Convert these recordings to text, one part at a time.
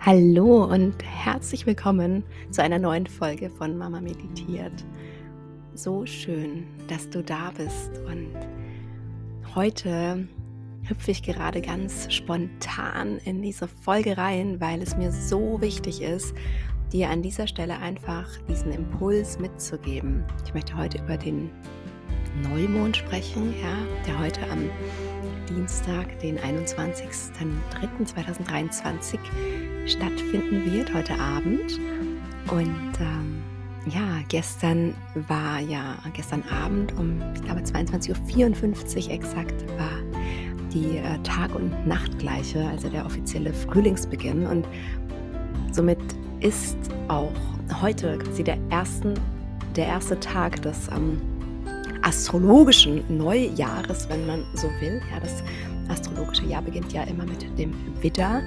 Hallo und herzlich willkommen zu einer neuen Folge von Mama Meditiert. So schön, dass du da bist und heute hüpfe ich gerade ganz spontan in diese Folge rein, weil es mir so wichtig ist, dir an dieser Stelle einfach diesen Impuls mitzugeben. Ich möchte heute über den Neumond sprechen, ja, der heute am Dienstag, den 21.03.2023 stattfinden wird, heute Abend. Und ähm, ja, gestern war ja, gestern Abend um, ich glaube, 22.54 Uhr exakt war die äh, Tag- und Nachtgleiche, also der offizielle Frühlingsbeginn. Und somit ist auch heute quasi der, ersten, der erste Tag des ähm, astrologischen Neujahres, wenn man so will. Ja, das astrologische Jahr beginnt ja immer mit dem Widder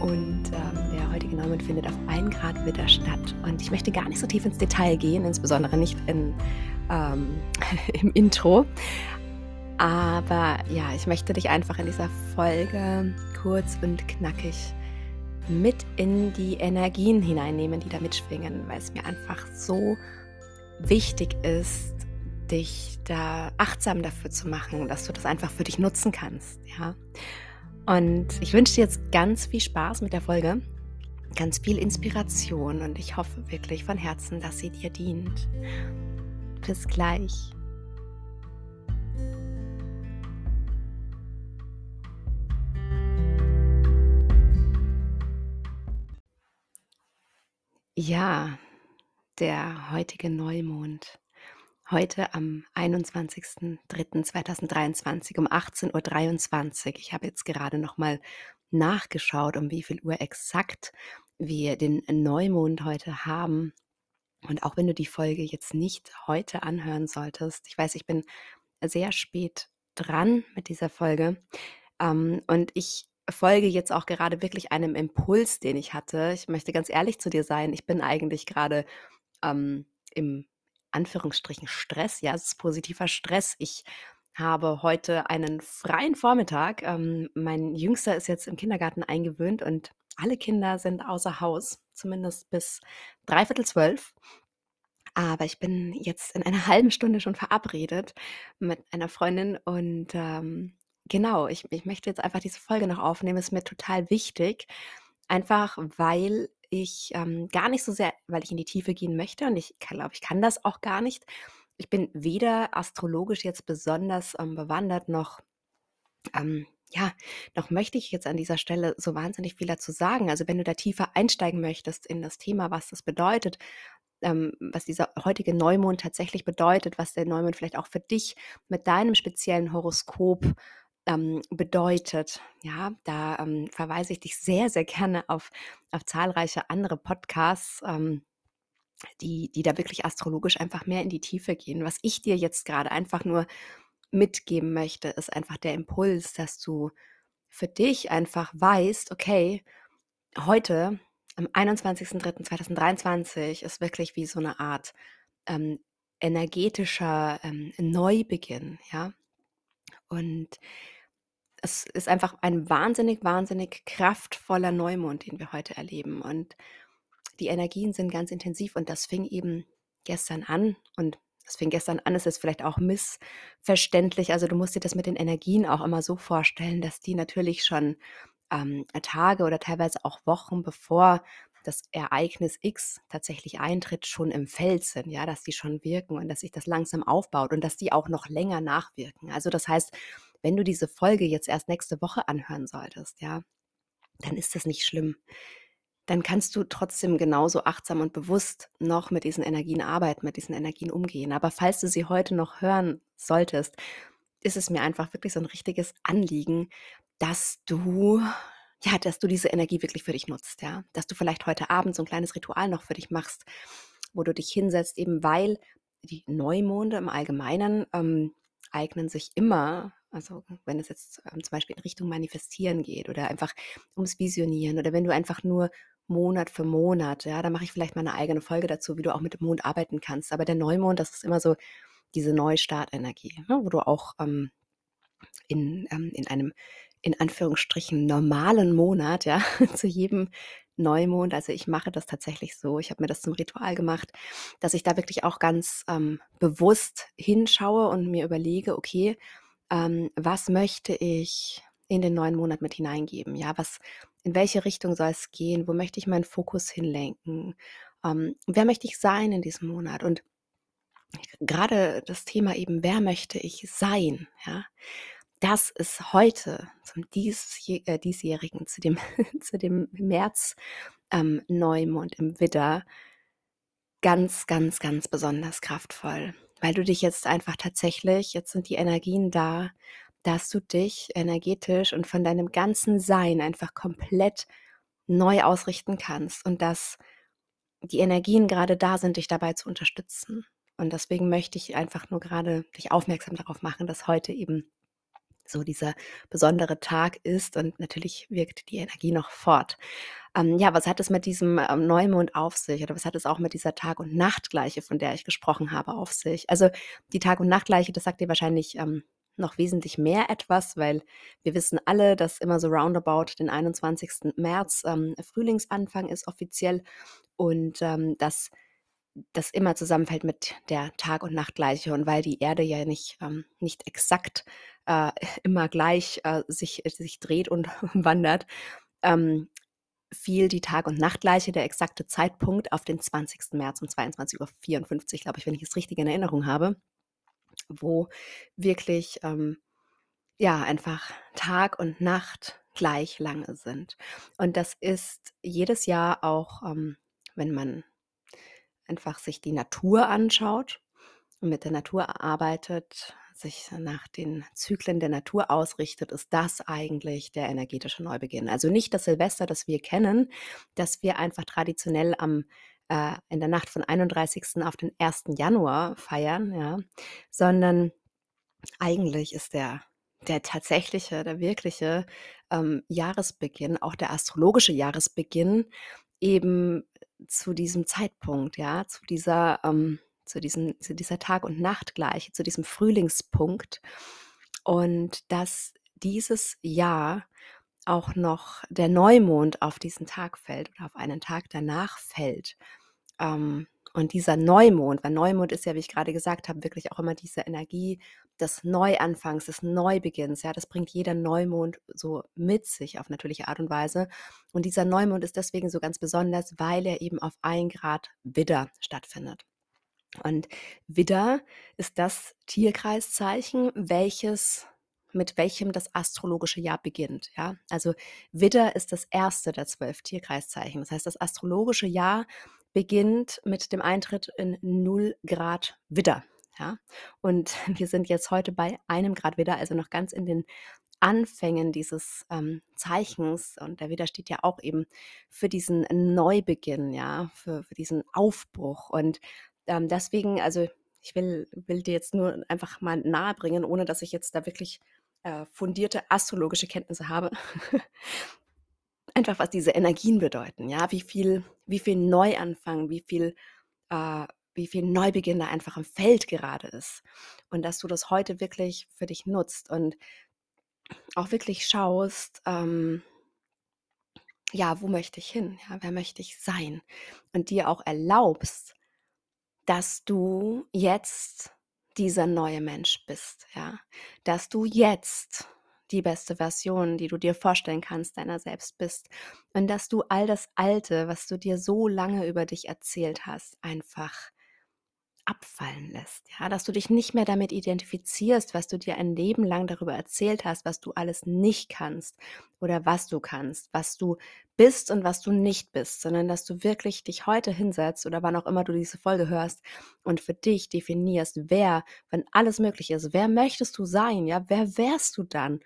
und ähm, der heutige Neumond findet auf 1 Grad Widder statt. Und ich möchte gar nicht so tief ins Detail gehen, insbesondere nicht in, ähm, im Intro. Aber ja, ich möchte dich einfach in dieser Folge kurz und knackig mit in die Energien hineinnehmen, die da mitschwingen, weil es mir einfach so wichtig ist, dich da achtsam dafür zu machen, dass du das einfach für dich nutzen kannst, ja. Und ich wünsche dir jetzt ganz viel Spaß mit der Folge, ganz viel Inspiration und ich hoffe wirklich von Herzen, dass sie dir dient. Bis gleich. Ja, der heutige Neumond Heute am 21.03.2023 um 18.23 Uhr. Ich habe jetzt gerade noch mal nachgeschaut, um wie viel Uhr exakt wir den Neumond heute haben. Und auch wenn du die Folge jetzt nicht heute anhören solltest, ich weiß, ich bin sehr spät dran mit dieser Folge. Ähm, und ich folge jetzt auch gerade wirklich einem Impuls, den ich hatte. Ich möchte ganz ehrlich zu dir sein. Ich bin eigentlich gerade ähm, im Anführungsstrichen Stress. Ja, es ist positiver Stress. Ich habe heute einen freien Vormittag. Ähm, mein Jüngster ist jetzt im Kindergarten eingewöhnt und alle Kinder sind außer Haus, zumindest bis dreiviertel zwölf. Aber ich bin jetzt in einer halben Stunde schon verabredet mit einer Freundin und ähm, genau, ich, ich möchte jetzt einfach diese Folge noch aufnehmen. Ist mir total wichtig, einfach weil ich ähm, gar nicht so sehr, weil ich in die Tiefe gehen möchte und ich glaube, ich kann das auch gar nicht. Ich bin weder astrologisch jetzt besonders ähm, bewandert noch ähm, ja, noch möchte ich jetzt an dieser Stelle so wahnsinnig viel dazu sagen. Also wenn du da tiefer einsteigen möchtest in das Thema, was das bedeutet, ähm, was dieser heutige Neumond tatsächlich bedeutet, was der Neumond vielleicht auch für dich mit deinem speziellen Horoskop ähm, bedeutet. Ja, da ähm, verweise ich dich sehr, sehr gerne auf, auf zahlreiche andere Podcasts, ähm, die, die da wirklich astrologisch einfach mehr in die Tiefe gehen. Was ich dir jetzt gerade einfach nur mitgeben möchte, ist einfach der Impuls, dass du für dich einfach weißt, okay, heute am 21.03.2023 ist wirklich wie so eine Art ähm, energetischer ähm, Neubeginn, ja. Und es ist einfach ein wahnsinnig, wahnsinnig kraftvoller Neumond, den wir heute erleben. Und die Energien sind ganz intensiv und das fing eben gestern an und das fing gestern an, ist jetzt vielleicht auch missverständlich. Also du musst dir das mit den Energien auch immer so vorstellen, dass die natürlich schon ähm, Tage oder teilweise auch Wochen bevor das Ereignis X tatsächlich eintritt, schon im Feld sind, ja, dass die schon wirken und dass sich das langsam aufbaut und dass die auch noch länger nachwirken. Also das heißt, wenn du diese Folge jetzt erst nächste Woche anhören solltest, ja, dann ist das nicht schlimm. Dann kannst du trotzdem genauso achtsam und bewusst noch mit diesen Energien arbeiten, mit diesen Energien umgehen. Aber falls du sie heute noch hören solltest, ist es mir einfach wirklich so ein richtiges Anliegen, dass du ja, dass du diese Energie wirklich für dich nutzt, ja, dass du vielleicht heute Abend so ein kleines Ritual noch für dich machst, wo du dich hinsetzt, eben weil die Neumonde im Allgemeinen ähm, eignen sich immer also wenn es jetzt ähm, zum Beispiel in Richtung Manifestieren geht oder einfach ums Visionieren oder wenn du einfach nur Monat für Monat, ja, da mache ich vielleicht mal eine eigene Folge dazu, wie du auch mit dem Mond arbeiten kannst. Aber der Neumond, das ist immer so diese Neustartenergie, ne, wo du auch ähm, in, ähm, in einem in Anführungsstrichen normalen Monat, ja, zu jedem Neumond. Also ich mache das tatsächlich so. Ich habe mir das zum Ritual gemacht, dass ich da wirklich auch ganz ähm, bewusst hinschaue und mir überlege, okay, ähm, was möchte ich in den neuen Monat mit hineingeben? Ja, was, in welche Richtung soll es gehen? Wo möchte ich meinen Fokus hinlenken? Ähm, wer möchte ich sein in diesem Monat? Und gerade das Thema eben, wer möchte ich sein? Ja, das ist heute zum dies, äh, diesjährigen, zu dem, zu dem März ähm, Neumond im Widder ganz, ganz, ganz besonders kraftvoll, weil du dich jetzt einfach tatsächlich, jetzt sind die Energien da, dass du dich energetisch und von deinem ganzen Sein einfach komplett neu ausrichten kannst und dass die Energien gerade da sind, dich dabei zu unterstützen. Und deswegen möchte ich einfach nur gerade dich aufmerksam darauf machen, dass heute eben so dieser besondere Tag ist und natürlich wirkt die Energie noch fort. Ähm, ja, was hat es mit diesem ähm, Neumond auf sich oder was hat es auch mit dieser Tag- und Nachtgleiche, von der ich gesprochen habe, auf sich? Also die Tag- und Nachtgleiche, das sagt dir wahrscheinlich ähm, noch wesentlich mehr etwas, weil wir wissen alle, dass immer so roundabout den 21. März ähm, Frühlingsanfang ist offiziell und ähm, dass das immer zusammenfällt mit der Tag- und Nachtgleiche und weil die Erde ja nicht, ähm, nicht exakt äh, immer gleich äh, sich, sich dreht und wandert, ähm, fiel die Tag- und Nachtgleiche, der exakte Zeitpunkt, auf den 20. März um 22.54 Uhr, glaube ich, wenn ich es richtig in Erinnerung habe, wo wirklich ähm, ja einfach Tag und Nacht gleich lange sind. Und das ist jedes Jahr auch, ähm, wenn man einfach sich die Natur anschaut und mit der Natur arbeitet, sich nach den Zyklen der Natur ausrichtet, ist das eigentlich der energetische Neubeginn. Also nicht das Silvester, das wir kennen, dass wir einfach traditionell am äh, in der Nacht von 31. auf den 1. Januar feiern, ja, sondern eigentlich ist der der tatsächliche, der wirkliche ähm, Jahresbeginn, auch der astrologische Jahresbeginn, eben zu diesem Zeitpunkt, ja, zu dieser, ähm, zu diesem, zu dieser Tag- und Nachtgleiche, zu diesem Frühlingspunkt. Und dass dieses Jahr auch noch der Neumond auf diesen Tag fällt oder auf einen Tag danach fällt. Ähm, und dieser Neumond, weil Neumond ist ja, wie ich gerade gesagt habe, wirklich auch immer diese Energie des Neuanfangs, des Neubeginns. Ja, das bringt jeder Neumond so mit sich auf natürliche Art und Weise. Und dieser Neumond ist deswegen so ganz besonders, weil er eben auf ein Grad Widder stattfindet. Und Widder ist das Tierkreiszeichen, welches mit welchem das astrologische Jahr beginnt. Ja? Also Widder ist das erste der zwölf Tierkreiszeichen. Das heißt, das astrologische Jahr beginnt mit dem Eintritt in 0 Grad Widder. Ja? Und wir sind jetzt heute bei einem Grad Widder, also noch ganz in den Anfängen dieses ähm, Zeichens. Und der Widder steht ja auch eben für diesen Neubeginn, ja, für, für diesen Aufbruch. Und ähm, deswegen, also ich will, will dir jetzt nur einfach mal nahe bringen, ohne dass ich jetzt da wirklich äh, fundierte astrologische Kenntnisse habe. Einfach was diese Energien bedeuten, ja, wie viel, wie viel Neuanfang, wie viel, äh, wie viel Neubeginn da einfach im Feld gerade ist. Und dass du das heute wirklich für dich nutzt und auch wirklich schaust, ähm, ja, wo möchte ich hin? Ja, wer möchte ich sein? Und dir auch erlaubst, dass du jetzt dieser neue Mensch bist, ja, dass du jetzt die beste Version, die du dir vorstellen kannst, deiner selbst bist und dass du all das Alte, was du dir so lange über dich erzählt hast, einfach abfallen lässt, ja, dass du dich nicht mehr damit identifizierst, was du dir ein Leben lang darüber erzählt hast, was du alles nicht kannst oder was du kannst, was du bist und was du nicht bist, sondern dass du wirklich dich heute hinsetzt oder wann auch immer du diese Folge hörst und für dich definierst, wer, wenn alles möglich ist, wer möchtest du sein, ja, wer wärst du dann?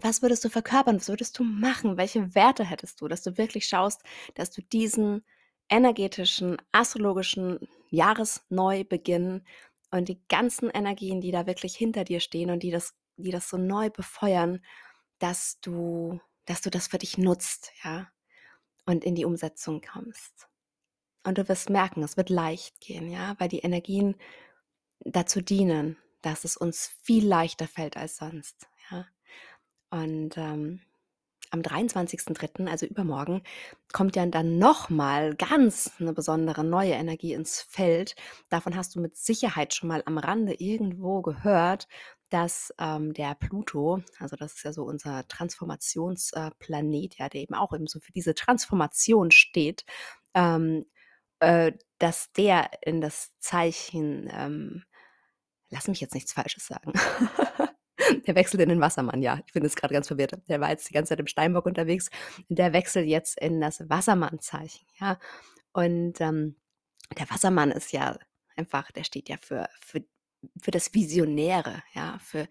Was würdest du verkörpern? Was würdest du machen? Welche Werte hättest du? Dass du wirklich schaust, dass du diesen energetischen, astrologischen Jahresneubeginn und die ganzen Energien, die da wirklich hinter dir stehen und die das, die das so neu befeuern, dass du, dass du das für dich nutzt, ja, und in die Umsetzung kommst. Und du wirst merken, es wird leicht gehen, ja, weil die Energien dazu dienen, dass es uns viel leichter fällt als sonst, ja. Und ähm, am 23.03., also übermorgen, kommt ja dann nochmal ganz eine besondere neue Energie ins Feld. Davon hast du mit Sicherheit schon mal am Rande irgendwo gehört, dass ähm, der Pluto, also das ist ja so unser Transformationsplanet, ja, der eben auch eben so für diese Transformation steht, ähm, äh, dass der in das Zeichen, ähm, lass mich jetzt nichts Falsches sagen. Der wechselt in den Wassermann, ja. Ich bin jetzt gerade ganz verwirrt. Der war jetzt die ganze Zeit im Steinbock unterwegs. Der wechselt jetzt in das Wassermannzeichen, ja. Und ähm, der Wassermann ist ja einfach, der steht ja für, für, für das Visionäre, ja, für,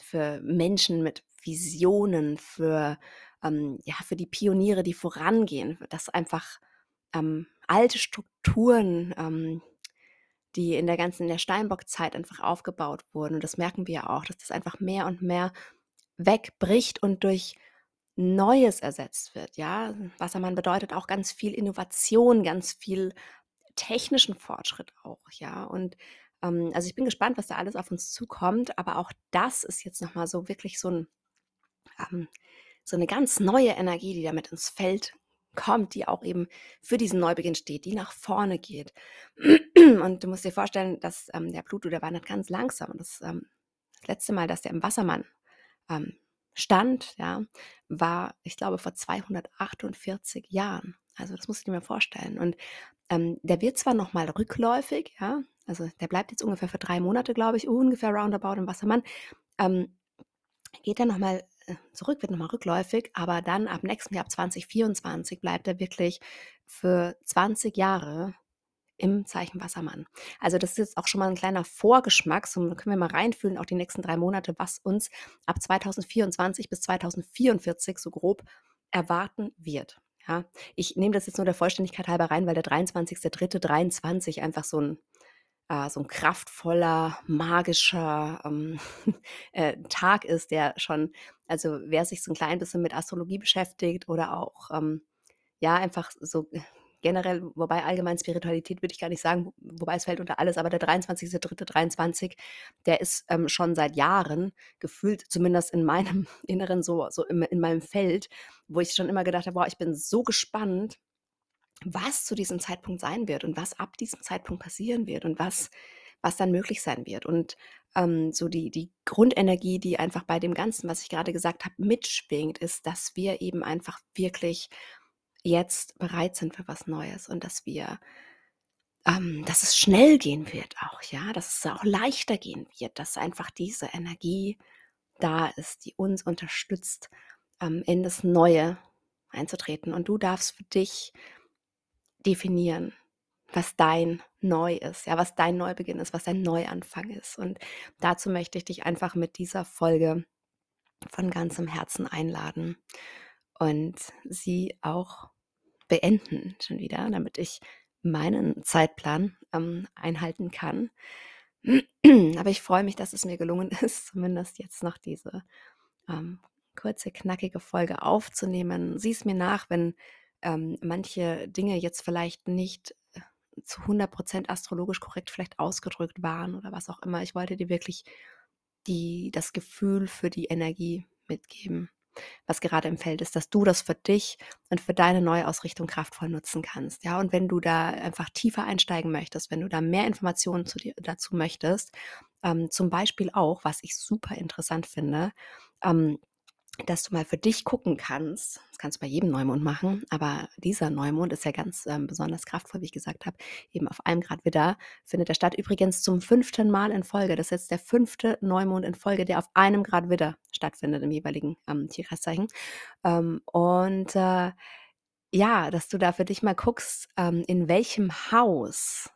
für Menschen mit Visionen, für, ähm, ja, für die Pioniere, die vorangehen, dass einfach ähm, alte Strukturen ähm, die in der ganzen in der Steinbockzeit einfach aufgebaut wurden. Und das merken wir ja auch, dass das einfach mehr und mehr wegbricht und durch Neues ersetzt wird. Ja, Wassermann bedeutet auch ganz viel Innovation, ganz viel technischen Fortschritt auch. Ja, und ähm, also ich bin gespannt, was da alles auf uns zukommt. Aber auch das ist jetzt nochmal so wirklich so ein ähm, so eine ganz neue Energie, die damit ins Feld kommt, die auch eben für diesen Neubeginn steht, die nach vorne geht. Und du musst dir vorstellen, dass ähm, der Pluto, der wandert ganz langsam. Und das, ähm, das letzte Mal, dass der im Wassermann ähm, stand, ja, war, ich glaube, vor 248 Jahren. Also das musst du dir mal vorstellen. Und ähm, der wird zwar nochmal rückläufig, ja, also der bleibt jetzt ungefähr für drei Monate, glaube ich, ungefähr roundabout im Wassermann, ähm, geht dann nochmal zurück, wird nochmal rückläufig, aber dann ab nächstem Jahr, ab 2024, bleibt er wirklich für 20 Jahre im Zeichen Wassermann. Also das ist jetzt auch schon mal ein kleiner Vorgeschmack, so können wir mal reinfühlen, auch die nächsten drei Monate, was uns ab 2024 bis 2044 so grob erwarten wird. Ja, ich nehme das jetzt nur der Vollständigkeit halber rein, weil der 23.03.23 einfach so ein äh, so ein kraftvoller, magischer ähm, äh, Tag ist, der schon, also wer sich so ein klein bisschen mit Astrologie beschäftigt oder auch, ähm, ja, einfach so generell, wobei allgemein Spiritualität würde ich gar nicht sagen, wobei es fällt unter alles, aber der 23.3.23, der ist ähm, schon seit Jahren gefühlt, zumindest in meinem Inneren, so, so in, in meinem Feld, wo ich schon immer gedacht habe, boah, ich bin so gespannt, was zu diesem Zeitpunkt sein wird und was ab diesem Zeitpunkt passieren wird und was, was dann möglich sein wird. Und ähm, so die, die Grundenergie, die einfach bei dem Ganzen, was ich gerade gesagt habe, mitschwingt, ist, dass wir eben einfach wirklich jetzt bereit sind für was Neues und dass wir, ähm, dass es schnell gehen wird auch, ja, dass es auch leichter gehen wird, dass einfach diese Energie da ist, die uns unterstützt, ähm, in das Neue einzutreten. Und du darfst für dich definieren, was dein Neu ist, ja, was dein Neubeginn ist, was dein Neuanfang ist. Und dazu möchte ich dich einfach mit dieser Folge von ganzem Herzen einladen und sie auch beenden schon wieder, damit ich meinen Zeitplan ähm, einhalten kann. Aber ich freue mich, dass es mir gelungen ist, zumindest jetzt noch diese ähm, kurze, knackige Folge aufzunehmen. Sieh es mir nach, wenn ähm, manche Dinge jetzt vielleicht nicht äh, zu 100% astrologisch korrekt vielleicht ausgedrückt waren oder was auch immer. Ich wollte dir wirklich die, das Gefühl für die Energie mitgeben, was gerade im Feld ist, dass du das für dich und für deine Neuausrichtung kraftvoll nutzen kannst. Ja, und wenn du da einfach tiefer einsteigen möchtest, wenn du da mehr Informationen zu dir, dazu möchtest, ähm, zum Beispiel auch, was ich super interessant finde, ähm, dass du mal für dich gucken kannst, das kannst du bei jedem Neumond machen, aber dieser Neumond ist ja ganz ähm, besonders kraftvoll, wie ich gesagt habe, eben auf einem Grad Widder, findet er statt. Übrigens zum fünften Mal in Folge. Das ist jetzt der fünfte Neumond in Folge, der auf einem Grad Widder stattfindet im jeweiligen ähm, Tierkreiszeichen. Ähm, und äh, ja, dass du da für dich mal guckst, ähm, in welchem Haus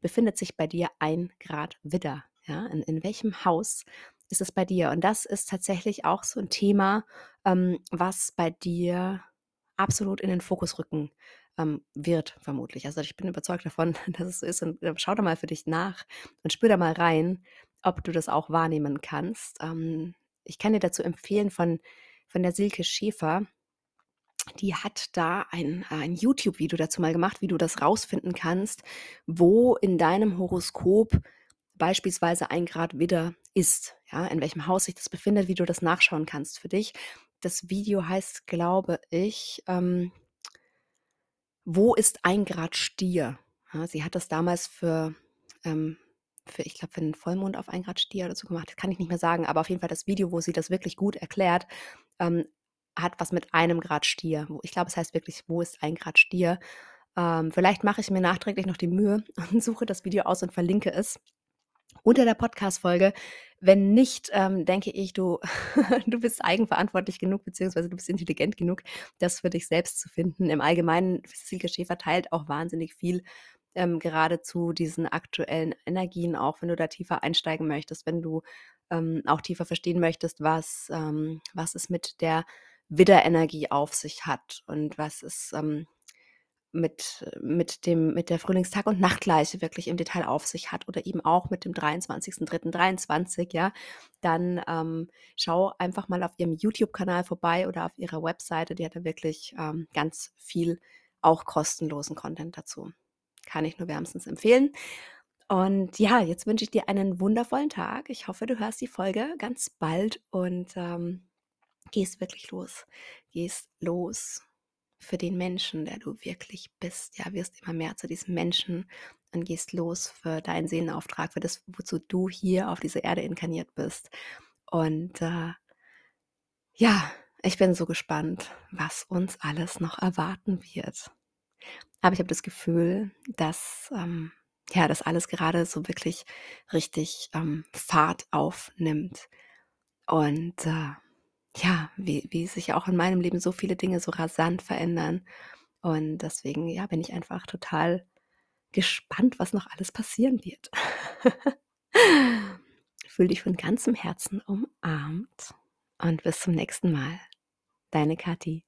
befindet sich bei dir ein Grad Widder. Ja, in, in welchem Haus ist es bei dir? Und das ist tatsächlich auch so ein Thema, ähm, was bei dir absolut in den Fokus rücken ähm, wird, vermutlich. Also ich bin überzeugt davon, dass es so ist. Und äh, schau da mal für dich nach und spür da mal rein, ob du das auch wahrnehmen kannst. Ähm, ich kann dir dazu empfehlen von, von der Silke Schäfer. Die hat da ein, ein YouTube-Video dazu mal gemacht, wie du das rausfinden kannst, wo in deinem Horoskop beispielsweise ein Grad Widder ist. ja, in welchem Haus sich das befindet, wie du das nachschauen kannst für dich. Das Video heißt, glaube ich, ähm, Wo ist ein Grad Stier? Ja, sie hat das damals für, ähm, für ich glaube, für einen Vollmond auf ein Grad Stier oder so gemacht. Das kann ich nicht mehr sagen, aber auf jeden Fall das Video, wo sie das wirklich gut erklärt, ähm, hat was mit einem Grad Stier. Ich glaube, es heißt wirklich, wo ist ein Grad Stier? Ähm, vielleicht mache ich mir nachträglich noch die Mühe und suche das Video aus und verlinke es unter der Podcast-Folge. Wenn nicht, ähm, denke ich, du, du bist eigenverantwortlich genug, beziehungsweise du bist intelligent genug, das für dich selbst zu finden. Im Allgemeinen, Silke Schäfer teilt auch wahnsinnig viel ähm, gerade zu diesen aktuellen Energien, auch wenn du da tiefer einsteigen möchtest, wenn du ähm, auch tiefer verstehen möchtest, was, ähm, was es mit der Widderenergie auf sich hat und was es ähm, mit, mit, dem, mit der Frühlingstag- und Nachtgleiche wirklich im Detail auf sich hat oder eben auch mit dem 23.03.23, ja, dann ähm, schau einfach mal auf ihrem YouTube-Kanal vorbei oder auf ihrer Webseite. Die hat da wirklich ähm, ganz viel auch kostenlosen Content dazu. Kann ich nur wärmstens empfehlen. Und ja, jetzt wünsche ich dir einen wundervollen Tag. Ich hoffe, du hörst die Folge ganz bald und ähm, gehst wirklich los. Gehst los für den Menschen, der du wirklich bist. Ja, wirst immer mehr zu diesem Menschen und gehst los für deinen Seelenauftrag, für das, wozu du hier auf dieser Erde inkarniert bist. Und äh, ja, ich bin so gespannt, was uns alles noch erwarten wird. Aber ich habe das Gefühl, dass ähm, ja, das alles gerade so wirklich richtig ähm, Fahrt aufnimmt. Und äh, ja, wie, wie sich auch in meinem Leben so viele Dinge so rasant verändern. Und deswegen, ja, bin ich einfach total gespannt, was noch alles passieren wird. Fühl dich von ganzem Herzen umarmt und bis zum nächsten Mal. Deine Kathi.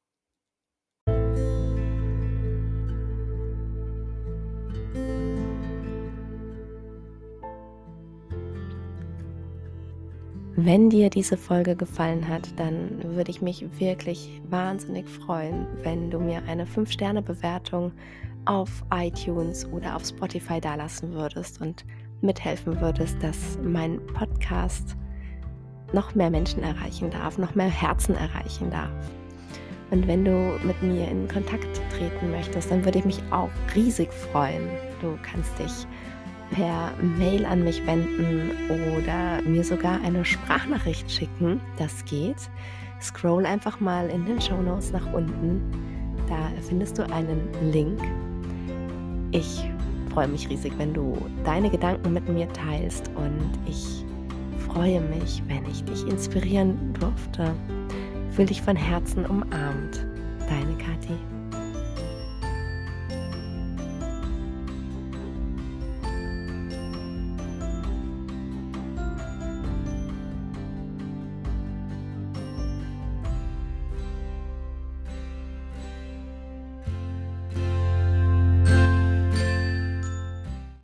Wenn dir diese Folge gefallen hat, dann würde ich mich wirklich wahnsinnig freuen, wenn du mir eine 5-Sterne-Bewertung auf iTunes oder auf Spotify dalassen würdest und mithelfen würdest, dass mein Podcast noch mehr Menschen erreichen darf, noch mehr Herzen erreichen darf. Und wenn du mit mir in Kontakt treten möchtest, dann würde ich mich auch riesig freuen. Du kannst dich per Mail an mich wenden oder mir sogar eine Sprachnachricht schicken. Das geht. Scroll einfach mal in den Show Notes nach unten. Da findest du einen Link. Ich freue mich riesig, wenn du deine Gedanken mit mir teilst und ich freue mich, wenn ich dich inspirieren durfte. Fühl dich von Herzen umarmt. Deine Kathi.